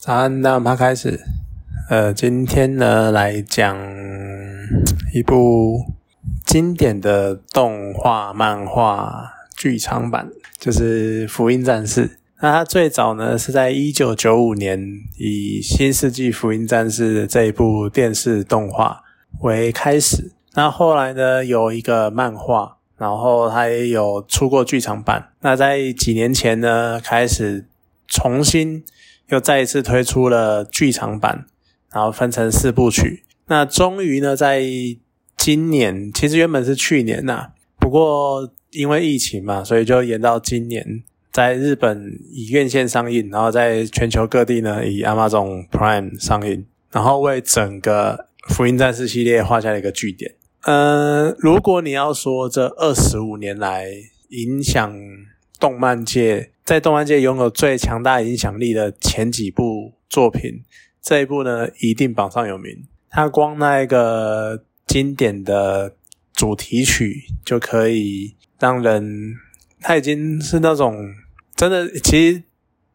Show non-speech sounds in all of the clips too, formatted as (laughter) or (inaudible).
早安，那我们开始。呃，今天呢来讲一部经典的动画漫画剧场版，就是《福音战士》。那它最早呢是在一九九五年以《新世纪福音战士》这一部电视动画为开始。那后来呢有一个漫画，然后它也有出过剧场版。那在几年前呢开始重新。又再一次推出了剧场版，然后分成四部曲。那终于呢，在今年，其实原本是去年呐，不过因为疫情嘛，所以就延到今年，在日本以院线上映，然后在全球各地呢以 Amazon Prime 上映，然后为整个福音战士系列画下了一个句点。呃，如果你要说这二十五年来影响动漫界。在动漫界拥有最强大影响力的前几部作品，这一部呢一定榜上有名。它光那一个经典的主题曲就可以让人，它已经是那种真的。其实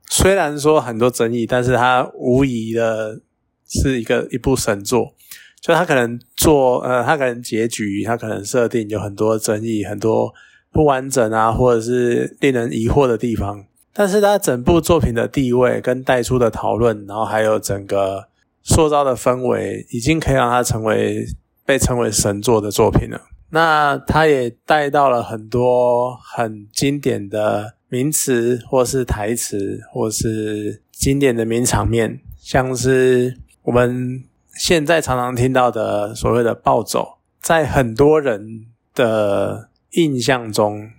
虽然说很多争议，但是它无疑的是一个一部神作。就它可能做呃，它可能结局，它可能设定有很多争议，很多。不完整啊，或者是令人疑惑的地方，但是它整部作品的地位跟带出的讨论，然后还有整个塑造的氛围，已经可以让它成为被称为神作的作品了。那它也带到了很多很经典的名词，或是台词，或是经典的名场面，像是我们现在常常听到的所谓的暴走，在很多人的。印象中，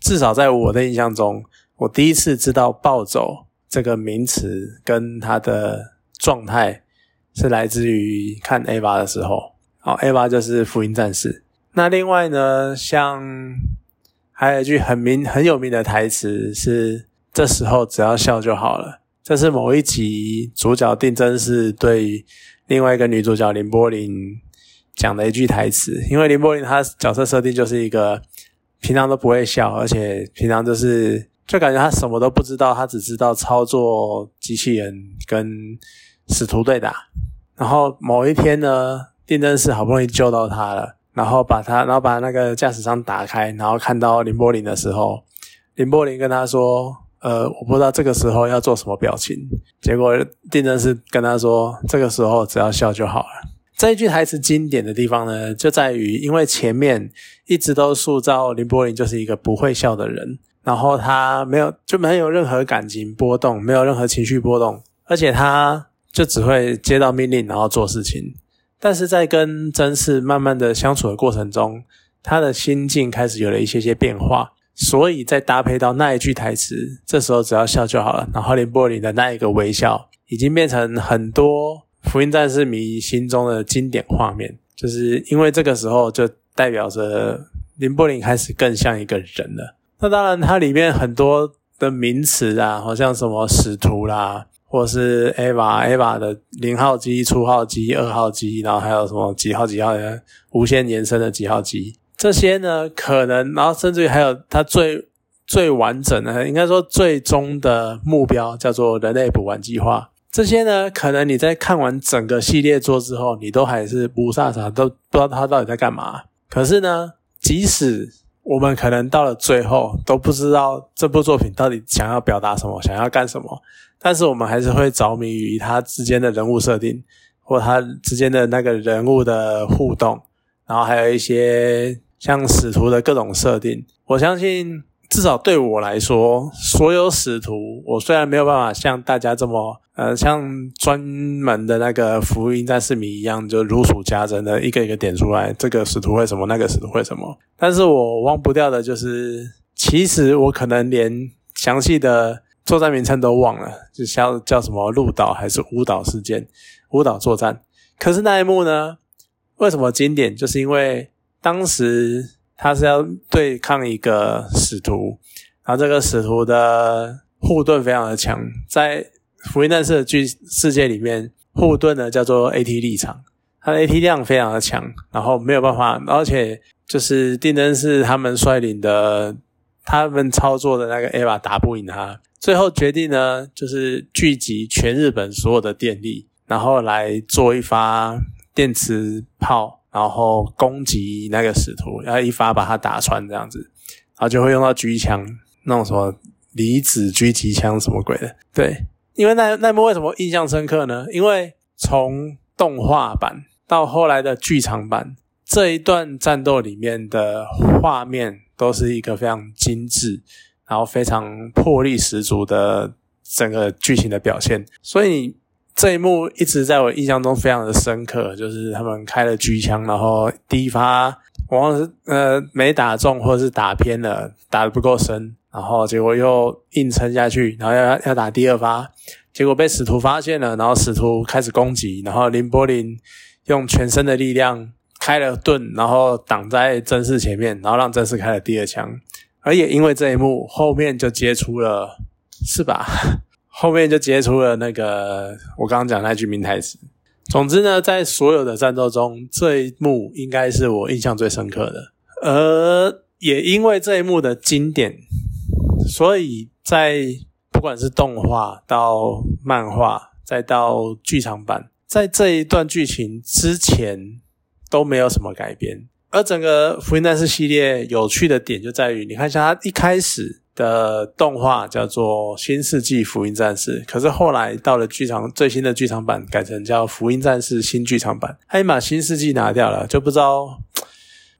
至少在我的印象中，我第一次知道“暴走”这个名词跟它的状态是来自于看 A 八的时候。好，A 八就是福音战士。那另外呢，像还有一句很名很有名的台词是：“这时候只要笑就好了。”这是某一集主角定真是对另外一个女主角林波林。讲的一句台词，因为林柏林他角色设定就是一个平常都不会笑，而且平常就是就感觉他什么都不知道，他只知道操作机器人跟使徒对打。然后某一天呢，定真士好不容易救到他了，然后把他，然后把那个驾驶舱打开，然后看到林柏林的时候，林柏林跟他说：“呃，我不知道这个时候要做什么表情。”结果定真士跟他说：“这个时候只要笑就好了。”这一句台词经典的地方呢，就在于因为前面一直都塑造林柏林就是一个不会笑的人，然后他没有就没有任何感情波动，没有任何情绪波动，而且他就只会接到命令然后做事情。但是在跟真嗣慢慢的相处的过程中，他的心境开始有了一些些变化，所以再搭配到那一句台词，这时候只要笑就好了。然后林柏林的那一个微笑，已经变成很多。福音战士迷心中的经典画面，就是因为这个时候就代表着林柏林开始更像一个人了。那当然，它里面很多的名词啊，好像什么使徒啦，或是 Eva Eva 的零号机、初号机、二号机，然后还有什么几号几号的无限延伸的几号机，这些呢，可能，然后甚至于还有它最最完整的，应该说最终的目标叫做人类补完计划。这些呢，可能你在看完整个系列作之后，你都还是不啥啥，都不知道他到底在干嘛。可是呢，即使我们可能到了最后都不知道这部作品到底想要表达什么，想要干什么，但是我们还是会着迷于他之间的人物设定，或他之间的那个人物的互动，然后还有一些像使徒的各种设定。我相信。至少对我来说，所有使徒，我虽然没有办法像大家这么，呃，像专门的那个福音战士迷一样，就如数家珍的一个一个点出来，这个使徒会什么，那个使徒会什么。但是我忘不掉的就是，其实我可能连详细的作战名称都忘了，就像叫什么鹿岛还是舞蹈事件、舞蹈作战。可是那一幕呢，为什么经典？就是因为当时。他是要对抗一个使徒，然后这个使徒的护盾非常的强，在福音战士的剧世界里面，护盾呢叫做 AT 立场，它的 AT 量非常的强，然后没有办法，而且就是定真是他们率领的他们操作的那个 EVA 打不赢他，最后决定呢，就是聚集全日本所有的电力，然后来做一发电磁炮，然后攻击那个使徒，然后一发把他打穿这样子，然后就会用到狙击枪，那种什么离子狙击枪什么鬼的。对，因为那那幕为什么印象深刻呢？因为从动画版到后来的剧场版。这一段战斗里面的画面都是一个非常精致，然后非常魄力十足的整个剧情的表现，所以这一幕一直在我印象中非常的深刻。就是他们开了狙枪，然后第一发往往是呃没打中，或者是打偏了，打的不够深，然后结果又硬撑下去，然后要要打第二发，结果被使徒发现了，然后使徒开始攻击，然后林柏林用全身的力量。开了盾，然后挡在真嗣前面，然后让真嗣开了第二枪，而也因为这一幕，后面就接出了，是吧？(laughs) 后面就接出了那个我刚刚讲那句名台词。总之呢，在所有的战斗中，这一幕应该是我印象最深刻的。而也因为这一幕的经典，所以在不管是动画到漫画，再到剧场版，在这一段剧情之前。都没有什么改编，而整个《福音战士》系列有趣的点就在于，你看一下它一开始的动画叫做《新世纪福音战士》，可是后来到了剧场最新的剧场版改成叫《福音战士新剧场版》，他把新世纪拿掉了，就不知道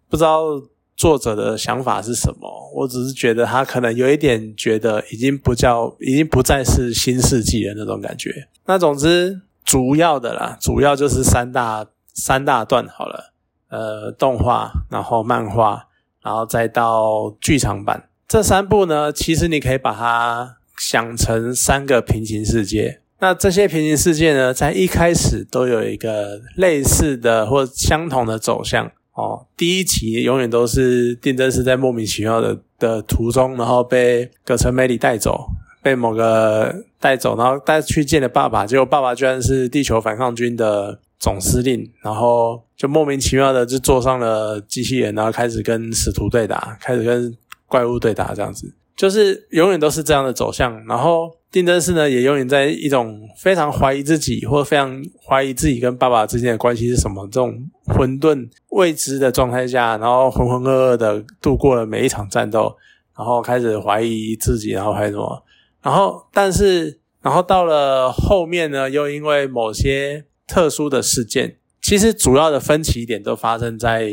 不知道作者的想法是什么。我只是觉得他可能有一点觉得已经不叫，已经不再是新世纪的那种感觉。那总之主要的啦，主要就是三大。三大段好了，呃，动画，然后漫画，然后再到剧场版。这三部呢，其实你可以把它想成三个平行世界。那这些平行世界呢，在一开始都有一个类似的或相同的走向哦。第一集永远都是定真是在莫名其妙的的途中，然后被葛城美里带走，被某个带走，然后带去见了爸爸，结果爸爸居然是地球反抗军的。总司令，然后就莫名其妙的就坐上了机器人，然后开始跟使徒对打，开始跟怪物对打，这样子，就是永远都是这样的走向。然后定真寺呢，也永远在一种非常怀疑自己，或非常怀疑自己跟爸爸之间的关系是什么这种混沌未知的状态下，然后浑浑噩噩的度过了每一场战斗，然后开始怀疑自己，然后还什么，然后但是，然后到了后面呢，又因为某些。特殊的事件，其实主要的分歧点都发生在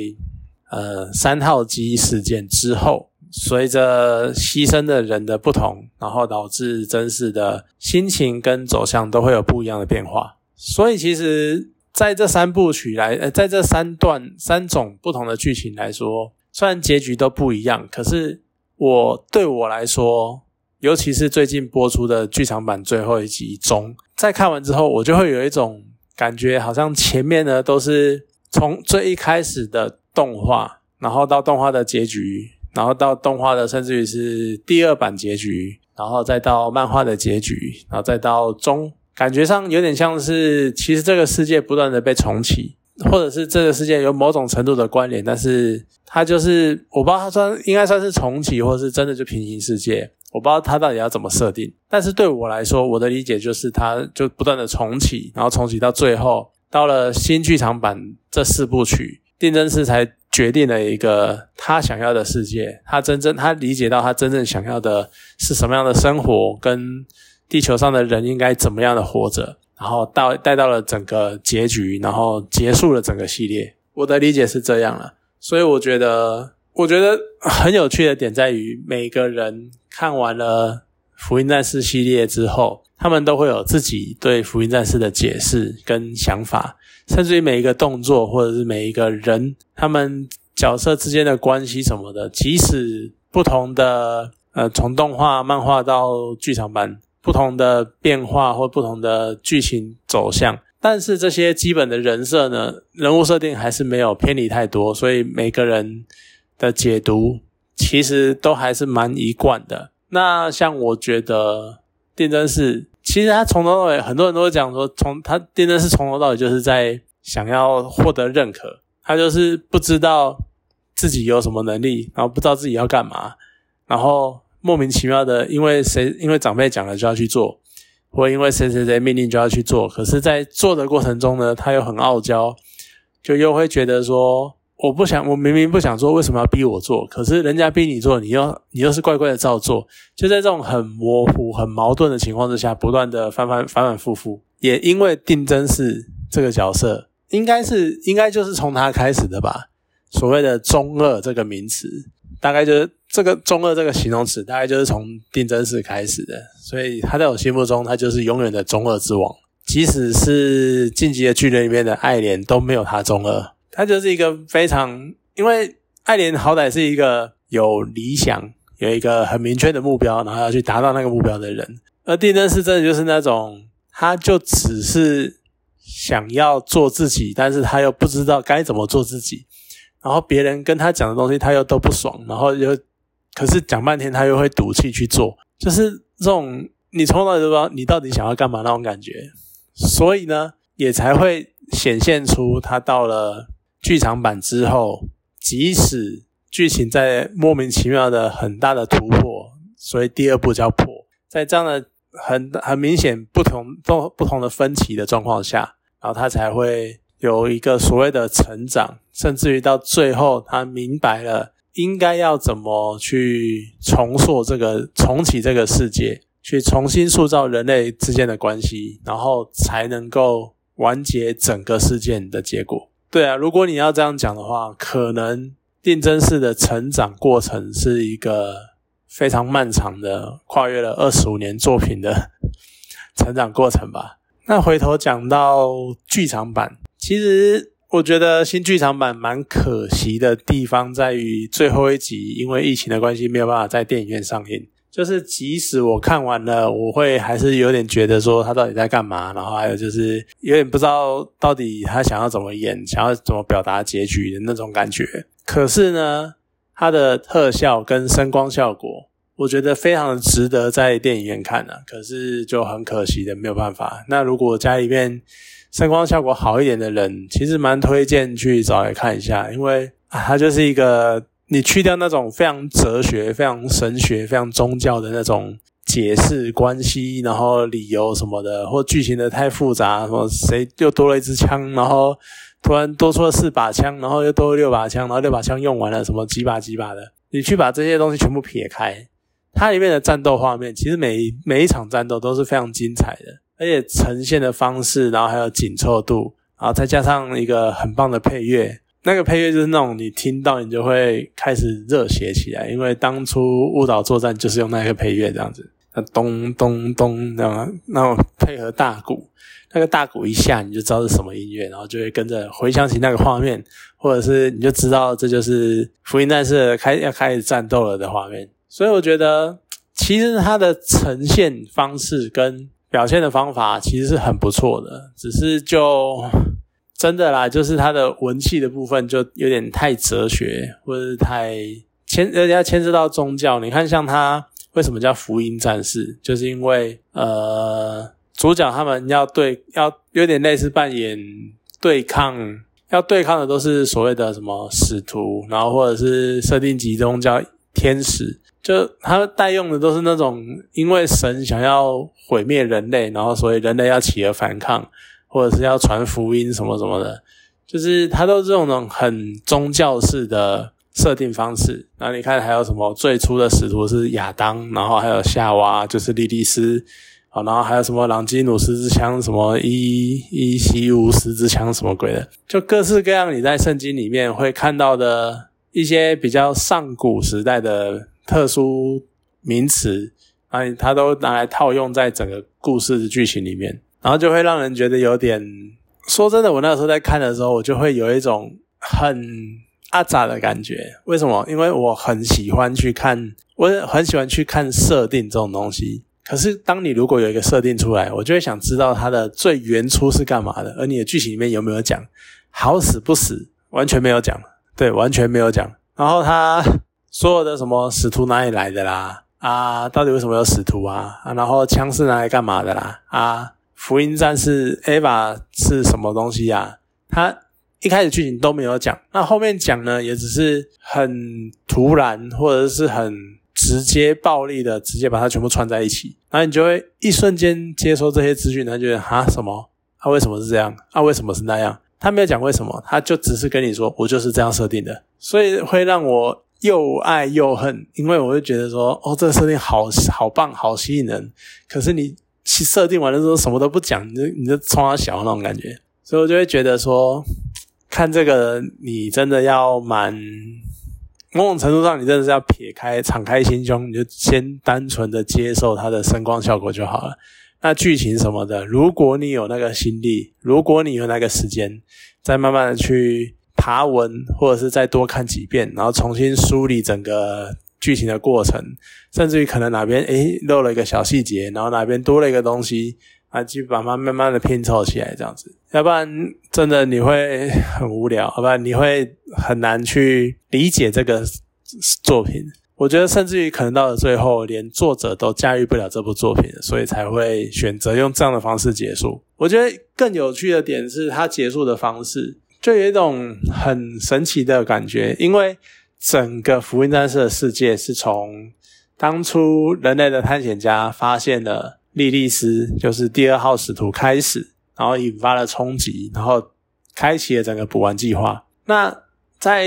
呃三号机事件之后，随着牺牲的人的不同，然后导致真实的心情跟走向都会有不一样的变化。所以其实在这三部曲来，呃，在这三段三种不同的剧情来说，虽然结局都不一样，可是我对我来说，尤其是最近播出的剧场版最后一集中，在看完之后，我就会有一种。感觉好像前面呢都是从最一开始的动画，然后到动画的结局，然后到动画的甚至于是第二版结局，然后再到漫画的结局，然后再到中，感觉上有点像是其实这个世界不断的被重启，或者是这个世界有某种程度的关联，但是它就是我不知道它算应该算是重启，或是真的就平行世界。我不知道他到底要怎么设定，但是对我来说，我的理解就是，他就不断的重启，然后重启到最后，到了新剧场版这四部曲，定真寺才决定了一个他想要的世界，他真正他理解到他真正想要的是什么样的生活，跟地球上的人应该怎么样的活着，然后到带到了整个结局，然后结束了整个系列。我的理解是这样了，所以我觉得，我觉得很有趣的点在于每个人。看完了《福音战士》系列之后，他们都会有自己对《福音战士》的解释跟想法，甚至于每一个动作或者是每一个人，他们角色之间的关系什么的，即使不同的呃，从动画、漫画到剧场版，不同的变化或不同的剧情走向，但是这些基本的人设呢，人物设定还是没有偏离太多，所以每个人的解读。其实都还是蛮一贯的。那像我觉得电真是，其实他从头到尾，很多人都会讲说，从他真的是从头到尾就是在想要获得认可。他就是不知道自己有什么能力，然后不知道自己要干嘛，然后莫名其妙的，因为谁因为长辈讲了就要去做，或因为谁谁谁命令就要去做，可是，在做的过程中呢，他又很傲娇，就又会觉得说，我不想，我明明不想做，为什么要逼我做？可是人家逼你做，你又你又是乖乖的照做，就在这种很模糊、很矛盾的情况之下，不断的反反反反复复。也因为定真是这个角色，应该是应该就是从他开始的吧。所谓的中二这个名词，大概就是这个中二这个形容词，大概就是从定真寺开始的。所以他在我心目中，他就是永远的中二之王。即使是晋级的巨人里面的爱莲都没有他中二，他就是一个非常，因为爱莲好歹是一个有理想、有一个很明确的目标，然后要去达到那个目标的人。而定真是真的就是那种，他就只是想要做自己，但是他又不知道该怎么做自己。然后别人跟他讲的东西，他又都不爽，然后又可是讲半天，他又会赌气去做，就是这种你从来都不知道你到底想要干嘛那种感觉，所以呢，也才会显现出他到了剧场版之后，即使剧情在莫名其妙的很大的突破，所以第二部叫破，在这样的很很明显不同不不同的分歧的状况下，然后他才会。有一个所谓的成长，甚至于到最后，他明白了应该要怎么去重塑这个、重启这个世界，去重新塑造人类之间的关系，然后才能够完结整个事件的结果。对啊，如果你要这样讲的话，可能定真寺的成长过程是一个非常漫长的，跨越了二十五年作品的 (laughs) 成长过程吧。那回头讲到剧场版。其实我觉得新剧场版蛮可惜的地方在于最后一集，因为疫情的关系没有办法在电影院上映。就是即使我看完了，我会还是有点觉得说他到底在干嘛，然后还有就是有点不知道到底他想要怎么演，想要怎么表达结局的那种感觉。可是呢，它的特效跟声光效果，我觉得非常的值得在电影院看呢。可是就很可惜的没有办法。那如果家里面，声光效果好一点的人，其实蛮推荐去找来看一下，因为啊，它就是一个你去掉那种非常哲学、非常神学、非常宗教的那种解释关系，然后理由什么的，或剧情的太复杂，什么谁又多了一支枪，然后突然多出了四把枪，然后又多了六把枪，然后六把枪用完了，什么几把几把的，你去把这些东西全部撇开，它里面的战斗画面，其实每每一场战斗都是非常精彩的。而且呈现的方式，然后还有紧凑度，然后再加上一个很棒的配乐，那个配乐就是那种你听到你就会开始热血起来，因为当初误导作战就是用那个配乐这样子，那咚咚咚，然后然后配合大鼓，那个大鼓一下你就知道是什么音乐，然后就会跟着回想起那个画面，或者是你就知道这就是福音战士开要开始战斗了的画面。所以我觉得其实它的呈现方式跟表现的方法其实是很不错的，只是就真的啦，就是它的文气的部分就有点太哲学，或者是太牵，人家牵涉到宗教。你看，像他为什么叫福音战士，就是因为呃，主角他们要对，要有点类似扮演对抗，要对抗的都是所谓的什么使徒，然后或者是设定集中叫天使。就他代用的都是那种，因为神想要毁灭人类，然后所以人类要起而反抗，或者是要传福音什么什么的，就是他都是这种很宗教式的设定方式。然后你看还有什么最初的使徒是亚当，然后还有夏娃就是莉莉丝，啊，然后还有什么朗基努斯之枪，什么伊伊西乌斯之枪什么鬼的，就各式各样你在圣经里面会看到的一些比较上古时代的。特殊名词，啊，他都拿来套用在整个故事的剧情里面，然后就会让人觉得有点。说真的，我那时候在看的时候，我就会有一种很阿杂的感觉。为什么？因为我很喜欢去看，我很喜欢去看设定这种东西。可是，当你如果有一个设定出来，我就会想知道它的最原初是干嘛的，而你的剧情里面有没有讲好死不死，完全没有讲，对，完全没有讲。然后他。所有的什么使徒哪里来的啦？啊，到底为什么有使徒啊？啊，然后枪是拿来干嘛的啦？啊，福音战士 Eva 是什么东西呀？他一开始剧情都没有讲，那后面讲呢，也只是很突然或者是很直接暴力的直接把它全部串在一起，然后你就会一瞬间接收这些资讯，他觉得啊什么？啊为什么是这样？啊为什么是那样？他没有讲为什么，他就只是跟你说我就是这样设定的，所以会让我又爱又恨，因为我会觉得说哦这个设定好好棒，好吸引人，可是你设定完了之后什么都不讲，你就你就冲他小那种感觉，所以我就会觉得说看这个你真的要蛮。某种程度上，你真的是要撇开、敞开心胸，你就先单纯的接受它的声光效果就好了。那剧情什么的，如果你有那个心力，如果你有那个时间，再慢慢的去爬文，或者是再多看几遍，然后重新梳理整个剧情的过程，甚至于可能哪边诶漏了一个小细节，然后哪边多了一个东西。啊，去把它慢慢的拼凑起来，这样子，要不然真的你会很无聊，要不然你会很难去理解这个作品。我觉得甚至于可能到了最后，连作者都驾驭不了这部作品，所以才会选择用这样的方式结束。我觉得更有趣的点是，它结束的方式就有一种很神奇的感觉，因为整个福音战士的世界是从当初人类的探险家发现了。莉莉丝就是第二号使徒开始，然后引发了冲击，然后开启了整个补完计划。那在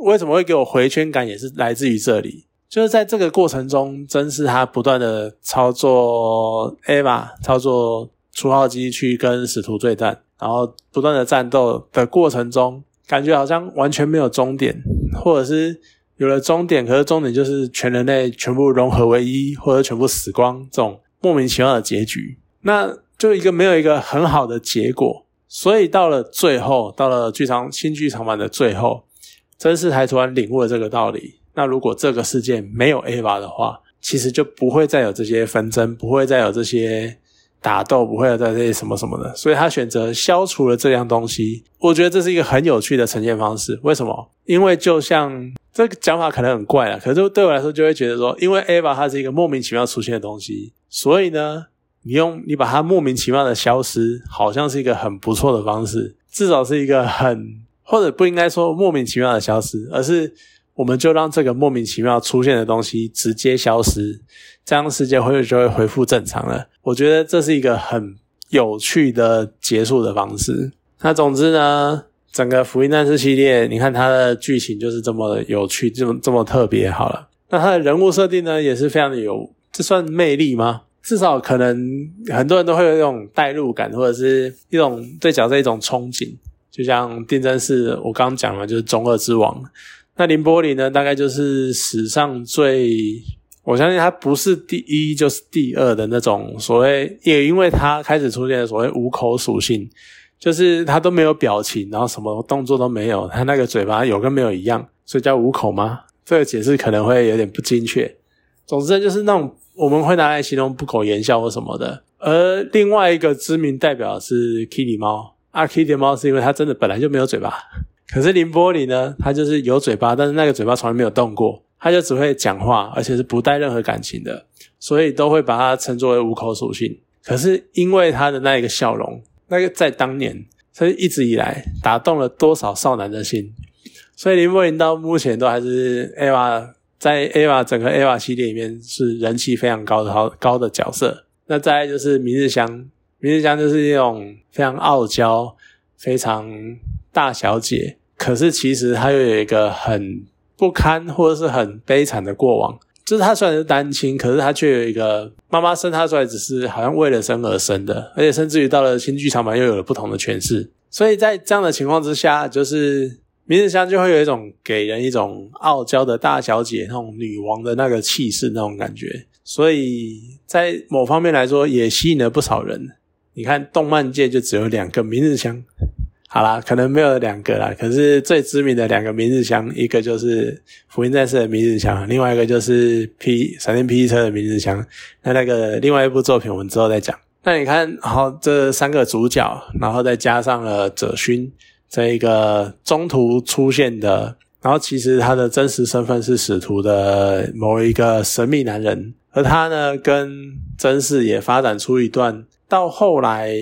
为什么会给我回圈感，也是来自于这里，就是在这个过程中，真是他不断的操作 Ava，操作初号机去跟使徒对战，然后不断的战斗的过程中，感觉好像完全没有终点，或者是有了终点，可是终点就是全人类全部融合为一，或者全部死光这种。莫名其妙的结局，那就一个没有一个很好的结果，所以到了最后，到了剧场新剧场版的最后，真是才突然领悟了这个道理。那如果这个世界没有 Ava 的话，其实就不会再有这些纷争，不会再有这些打斗，不会在这些什么什么的。所以他选择消除了这样东西，我觉得这是一个很有趣的呈现方式。为什么？因为就像这个讲法可能很怪了，可是对我来说就会觉得说，因为 Ava 它是一个莫名其妙出现的东西。所以呢，你用你把它莫名其妙的消失，好像是一个很不错的方式，至少是一个很或者不应该说莫名其妙的消失，而是我们就让这个莫名其妙出现的东西直接消失，这样世界会就会恢复正常了。我觉得这是一个很有趣的结束的方式。那总之呢，整个福音战士系列，你看它的剧情就是这么有趣，这么这么特别。好了，那它的人物设定呢，也是非常的有。这算魅力吗？至少可能很多人都会有一种代入感，或者是一种对角色一种憧憬。就像定真寺，我刚刚讲了，就是中二之王。那林波林呢，大概就是史上最，我相信他不是第一就是第二的那种所谓，也因为他开始出现所谓无口属性，就是他都没有表情，然后什么动作都没有，他那个嘴巴有跟没有一样，所以叫无口吗？这个解释可能会有点不精确。总之就是那种。我们会拿来形容不苟言笑或什么的，而另外一个知名代表是 Kitty 猫啊，Kitty 猫是因为它真的本来就没有嘴巴，可是林波里呢，他就是有嘴巴，但是那个嘴巴从来没有动过，他就只会讲话，而且是不带任何感情的，所以都会把它称作为无口属性。可是因为他的那一个笑容，那个在当年，所以一直以来打动了多少少男的心，所以林波林到目前都还是 Eva。在 Ava 整个 Ava 系列里面是人气非常高的好高的角色。那再就是明日香，明日香就是一种非常傲娇、非常大小姐，可是其实她又有一个很不堪或者是很悲惨的过往。就是她虽然是单亲，可是她却有一个妈妈生她出来只是好像为了生而生的，而且甚至于到了新剧场版又有了不同的诠释。所以在这样的情况之下，就是。明日香就会有一种给人一种傲娇的大小姐那种女王的那个气势那种感觉，所以在某方面来说也吸引了不少人。你看动漫界就只有两个明日香，好啦，可能没有两个啦，可是最知名的两个明日香，一个就是福音战士的明日香，另外一个就是 P 闪电霹雳车的明日香。那那个另外一部作品我们之后再讲。那你看，好这三个主角，然后再加上了哲勋。这一个中途出现的，然后其实他的真实身份是使徒的某一个神秘男人，而他呢跟真嗣也发展出一段，到后来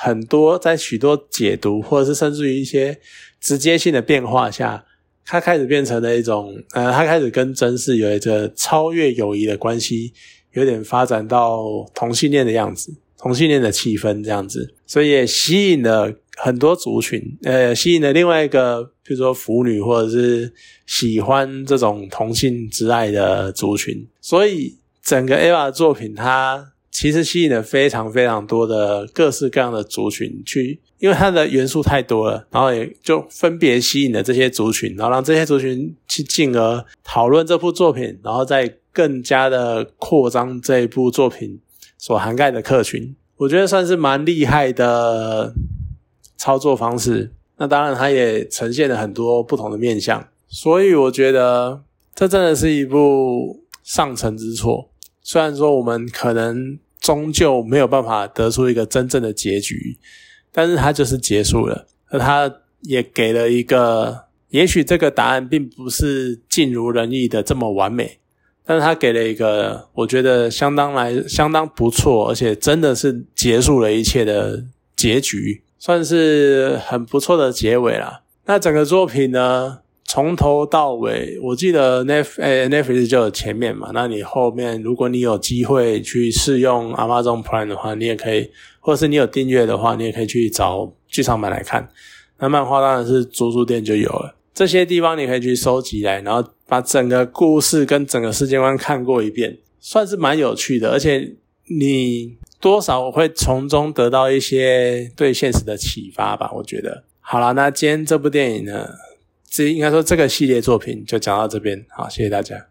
很多在许多解读或者是甚至于一些直接性的变化下，它开始变成了一种，呃，它开始跟真是有一个超越友谊的关系，有点发展到同性恋的样子，同性恋的气氛这样子，所以也吸引了很多族群，呃，吸引了另外一个，比如说腐女或者是喜欢这种同性之爱的族群，所以整个 Ava 的作品它。其实吸引了非常非常多的各式各样的族群去，因为它的元素太多了，然后也就分别吸引了这些族群，然后让这些族群去进而讨论这部作品，然后再更加的扩张这一部作品所涵盖的客群。我觉得算是蛮厉害的操作方式。那当然，它也呈现了很多不同的面相，所以我觉得这真的是一部上乘之作。虽然说我们可能。终究没有办法得出一个真正的结局，但是它就是结束了，而它也给了一个，也许这个答案并不是尽如人意的这么完美，但是它给了一个我觉得相当来相当不错，而且真的是结束了一切的结局，算是很不错的结尾了。那整个作品呢？从头到尾，我记得 Nef 诶 Netflix 就有前面嘛，那你后面如果你有机会去试用 Amazon Prime 的话，你也可以，或者是你有订阅的话，你也可以去找剧场版来看。那漫画当然是租书店就有了，这些地方你可以去收集来，然后把整个故事跟整个世界观看过一遍，算是蛮有趣的，而且你多少会从中得到一些对现实的启发吧，我觉得。好了，那今天这部电影呢？这应该说这个系列作品就讲到这边，好，谢谢大家。